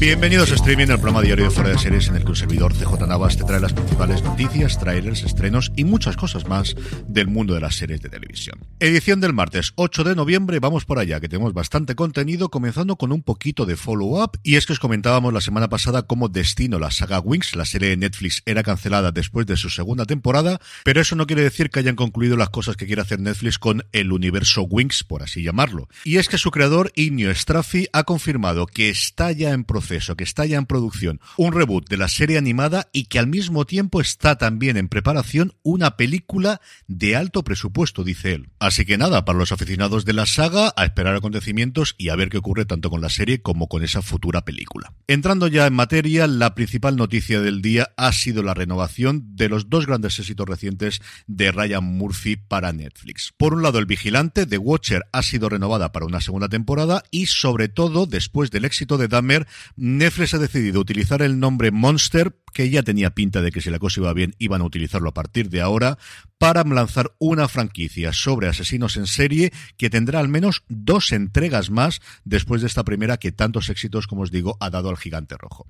Bienvenidos a Streaming, el programa diario de Fuera de Series en el que un servidor CJ Navas te trae las principales noticias, trailers, estrenos y muchas cosas más del mundo de las series de televisión. Edición del martes 8 de noviembre, vamos por allá, que tenemos bastante contenido, comenzando con un poquito de follow-up. Y es que os comentábamos la semana pasada cómo Destino, la saga Wings, la serie de Netflix, era cancelada después de su segunda temporada, pero eso no quiere decir que hayan concluido las cosas que quiere hacer Netflix con el universo Wings, por así llamarlo. Y es que su creador, Ignio Straffi, ha confirmado que está ya en proceso que está ya en producción un reboot de la serie animada y que al mismo tiempo está también en preparación una película de alto presupuesto, dice él. Así que nada, para los aficionados de la saga, a esperar acontecimientos y a ver qué ocurre tanto con la serie como con esa futura película. Entrando ya en materia, la principal noticia del día ha sido la renovación de los dos grandes éxitos recientes de Ryan Murphy para Netflix. Por un lado, El Vigilante, The Watcher, ha sido renovada para una segunda temporada y sobre todo, después del éxito de Dahmer, Netflix ha decidido utilizar el nombre Monster, que ya tenía pinta de que si la cosa iba bien iban a utilizarlo a partir de ahora, para lanzar una franquicia sobre asesinos en serie que tendrá al menos dos entregas más después de esta primera que tantos éxitos, como os digo, ha dado al gigante rojo.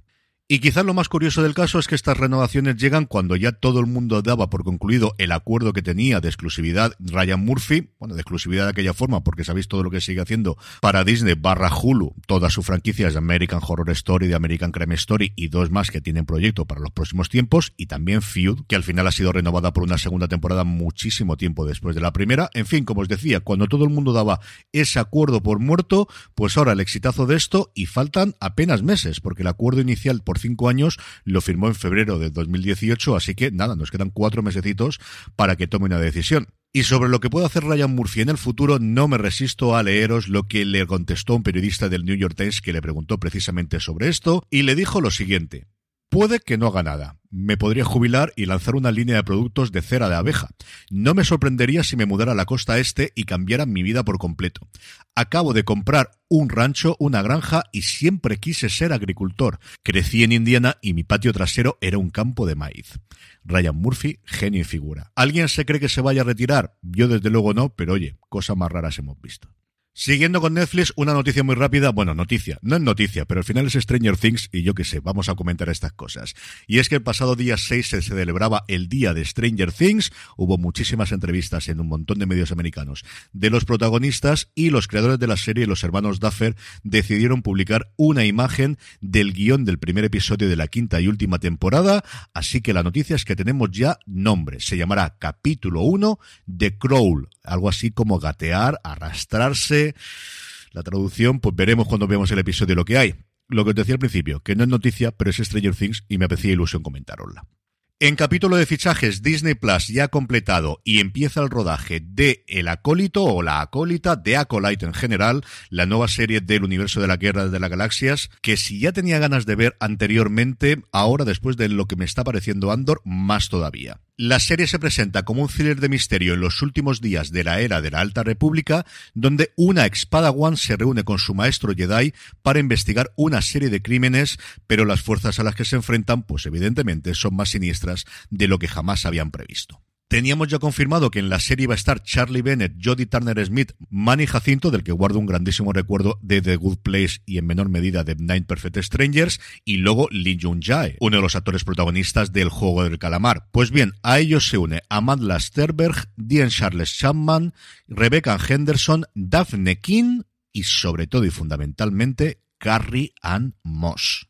Y quizás lo más curioso del caso es que estas renovaciones llegan cuando ya todo el mundo daba por concluido el acuerdo que tenía de exclusividad Ryan Murphy, bueno, de exclusividad de aquella forma, porque sabéis todo lo que sigue haciendo para Disney barra Hulu, todas sus franquicias de American Horror Story, de American Crime Story y dos más que tienen proyecto para los próximos tiempos, y también Feud, que al final ha sido renovada por una segunda temporada muchísimo tiempo después de la primera. En fin, como os decía, cuando todo el mundo daba ese acuerdo por muerto, pues ahora el exitazo de esto y faltan apenas meses, porque el acuerdo inicial por cinco años, lo firmó en febrero de 2018, así que nada, nos quedan cuatro mesecitos para que tome una decisión. Y sobre lo que puede hacer Ryan Murphy en el futuro, no me resisto a leeros lo que le contestó un periodista del New York Times que le preguntó precisamente sobre esto, y le dijo lo siguiente. Puede que no haga nada. Me podría jubilar y lanzar una línea de productos de cera de abeja. No me sorprendería si me mudara a la costa este y cambiara mi vida por completo. Acabo de comprar un rancho, una granja y siempre quise ser agricultor. Crecí en Indiana y mi patio trasero era un campo de maíz. Ryan Murphy, genio y figura. ¿Alguien se cree que se vaya a retirar? Yo desde luego no, pero oye, cosas más raras hemos visto. Siguiendo con Netflix, una noticia muy rápida, bueno, noticia, no es noticia, pero al final es Stranger Things y yo qué sé, vamos a comentar estas cosas. Y es que el pasado día 6 se celebraba el día de Stranger Things, hubo muchísimas entrevistas en un montón de medios americanos de los protagonistas y los creadores de la serie, los hermanos Duffer, decidieron publicar una imagen del guion del primer episodio de la quinta y última temporada, así que la noticia es que tenemos ya nombre, se llamará capítulo 1 de Crawl, algo así como gatear, arrastrarse. La traducción, pues veremos cuando veamos el episodio lo que hay. Lo que os decía al principio, que no es noticia, pero es Stranger Things y me hacía ilusión comentarosla. En capítulo de fichajes, Disney Plus ya ha completado y empieza el rodaje de El Acólito o La Acólita, de Acolyte en general, la nueva serie del universo de la Guerra de las Galaxias, que si ya tenía ganas de ver anteriormente, ahora después de lo que me está pareciendo Andor, más todavía. La serie se presenta como un thriller de misterio en los últimos días de la era de la Alta República, donde una ex Padawan se reúne con su maestro Jedi para investigar una serie de crímenes, pero las fuerzas a las que se enfrentan, pues evidentemente son más siniestras de lo que jamás habían previsto. Teníamos ya confirmado que en la serie iba a estar Charlie Bennett, Jodie Turner Smith, Manny Jacinto, del que guardo un grandísimo recuerdo de The Good Place y en menor medida de Nine Perfect Strangers, y luego Lee Jung Jae, uno de los actores protagonistas del Juego del Calamar. Pues bien, a ellos se une Amanda Sterberg, Dean Charles Chapman, Rebecca Henderson, Daphne King y sobre todo y fundamentalmente Carrie Ann Moss.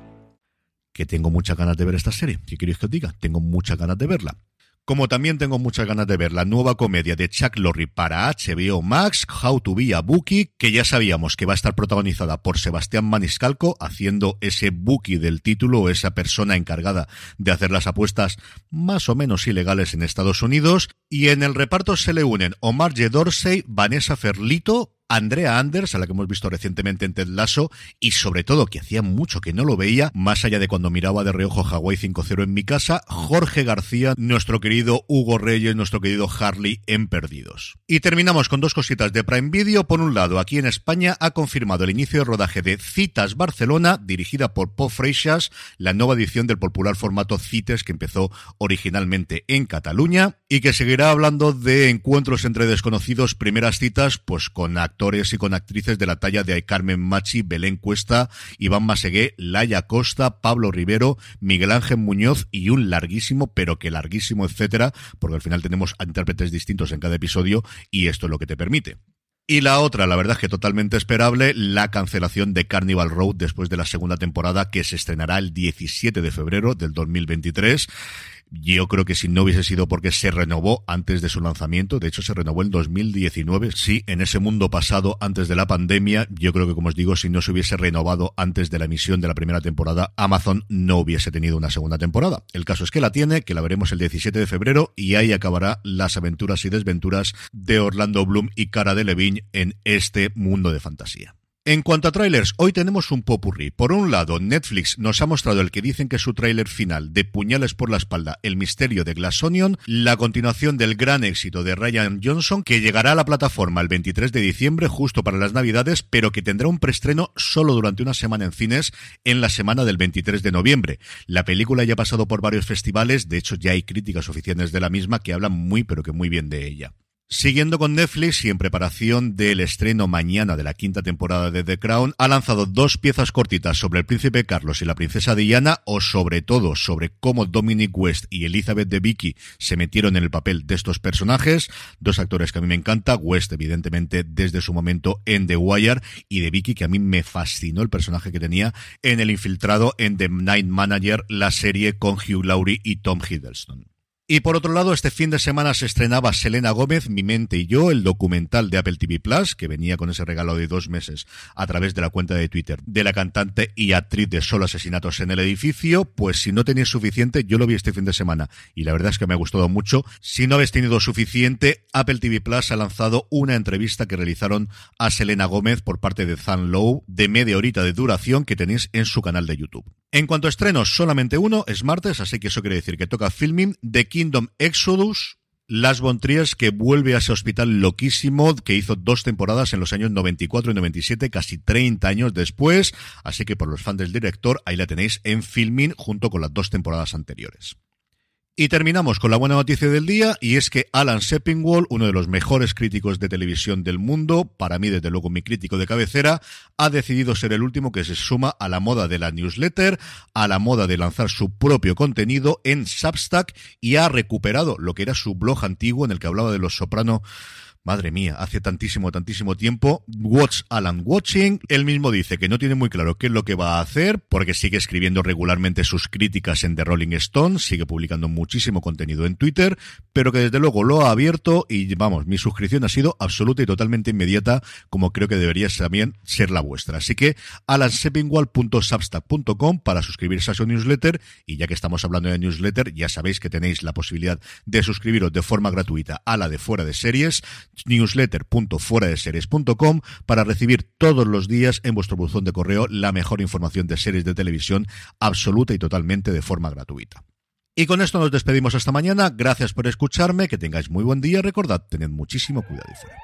Que tengo muchas ganas de ver esta serie. ¿Qué queréis que os diga? Tengo muchas ganas de verla. Como también tengo muchas ganas de ver la nueva comedia de Chuck Lorre para HBO Max, How to Be a Bookie, que ya sabíamos que va a estar protagonizada por Sebastián Maniscalco, haciendo ese bookie del título, esa persona encargada de hacer las apuestas más o menos ilegales en Estados Unidos. Y en el reparto se le unen Omar J. Dorsey, Vanessa Ferlito, Andrea Anders, a la que hemos visto recientemente en Ted Lasso, y sobre todo, que hacía mucho que no lo veía, más allá de cuando miraba de reojo Hawaii 5-0 en mi casa, Jorge García, nuestro querido Hugo Reyes, nuestro querido Harley en Perdidos. Y terminamos con dos cositas de Prime Video. Por un lado, aquí en España ha confirmado el inicio de rodaje de Citas Barcelona, dirigida por Pop Freixas, la nueva edición del popular formato Cites que empezó originalmente en Cataluña, y que seguirá hablando de encuentros entre desconocidos, primeras citas, pues con actores y con actrices de la talla de Carmen Machi, Belén Cuesta, Iván Masegué, Laia Costa, Pablo Rivero, Miguel Ángel Muñoz y un larguísimo, pero que larguísimo, etcétera, porque al final tenemos intérpretes distintos en cada episodio y esto es lo que te permite. Y la otra, la verdad es que totalmente esperable, la cancelación de Carnival Road después de la segunda temporada que se estrenará el 17 de febrero del 2023. Yo creo que si no hubiese sido porque se renovó antes de su lanzamiento, de hecho se renovó en 2019, sí, en ese mundo pasado antes de la pandemia, yo creo que como os digo, si no se hubiese renovado antes de la emisión de la primera temporada, Amazon no hubiese tenido una segunda temporada. El caso es que la tiene, que la veremos el 17 de febrero y ahí acabará las aventuras y desventuras de Orlando Bloom y Cara de Levine en este mundo de fantasía. En cuanto a trailers, hoy tenemos un popurrí. Por un lado, Netflix nos ha mostrado el que dicen que es su tráiler final de Puñales por la espalda, El misterio de Glass Onion, la continuación del gran éxito de Ryan Johnson, que llegará a la plataforma el 23 de diciembre, justo para las Navidades, pero que tendrá un preestreno solo durante una semana en cines en la semana del 23 de noviembre. La película ya ha pasado por varios festivales, de hecho ya hay críticas oficiales de la misma que hablan muy pero que muy bien de ella. Siguiendo con Netflix y en preparación del estreno mañana de la quinta temporada de The Crown, ha lanzado dos piezas cortitas sobre el príncipe Carlos y la princesa Diana, o sobre todo sobre cómo Dominic West y Elizabeth de Vicky se metieron en el papel de estos personajes, dos actores que a mí me encanta, West evidentemente desde su momento en The Wire y de Vicky que a mí me fascinó el personaje que tenía en El Infiltrado en The Night Manager, la serie con Hugh Laurie y Tom Hiddleston. Y por otro lado, este fin de semana se estrenaba Selena Gómez, Mi mente y yo, el documental de Apple TV Plus, que venía con ese regalo de dos meses a través de la cuenta de Twitter de la cantante y actriz de Solo Asesinatos en el Edificio. Pues si no tenéis suficiente, yo lo vi este fin de semana y la verdad es que me ha gustado mucho. Si no habéis tenido suficiente, Apple TV Plus ha lanzado una entrevista que realizaron a Selena Gómez por parte de Zan Lowe de media horita de duración que tenéis en su canal de YouTube. En cuanto a estrenos, solamente uno, es martes, así que eso quiere decir que toca filming de Kingdom Exodus, Las Von que vuelve a ese hospital loquísimo que hizo dos temporadas en los años 94 y 97, casi 30 años después. Así que por los fans del director, ahí la tenéis en filming junto con las dos temporadas anteriores. Y terminamos con la buena noticia del día, y es que Alan Seppingwall, uno de los mejores críticos de televisión del mundo, para mí desde luego mi crítico de cabecera, ha decidido ser el último que se suma a la moda de la newsletter, a la moda de lanzar su propio contenido en Substack, y ha recuperado lo que era su blog antiguo en el que hablaba de los soprano Madre mía, hace tantísimo, tantísimo tiempo. Watch Alan Watching. Él mismo dice que no tiene muy claro qué es lo que va a hacer, porque sigue escribiendo regularmente sus críticas en The Rolling Stone, sigue publicando muchísimo contenido en Twitter, pero que desde luego lo ha abierto y vamos, mi suscripción ha sido absoluta y totalmente inmediata, como creo que debería también ser la vuestra. Así que alansepingwall.substack.com para suscribirse a su newsletter y ya que estamos hablando de newsletter, ya sabéis que tenéis la posibilidad de suscribiros de forma gratuita a la de fuera de series newsletter.fueradeseries.com para recibir todos los días en vuestro buzón de correo la mejor información de series de televisión absoluta y totalmente de forma gratuita. Y con esto nos despedimos hasta mañana. Gracias por escucharme, que tengáis muy buen día. Recordad, tened muchísimo cuidado y fuera.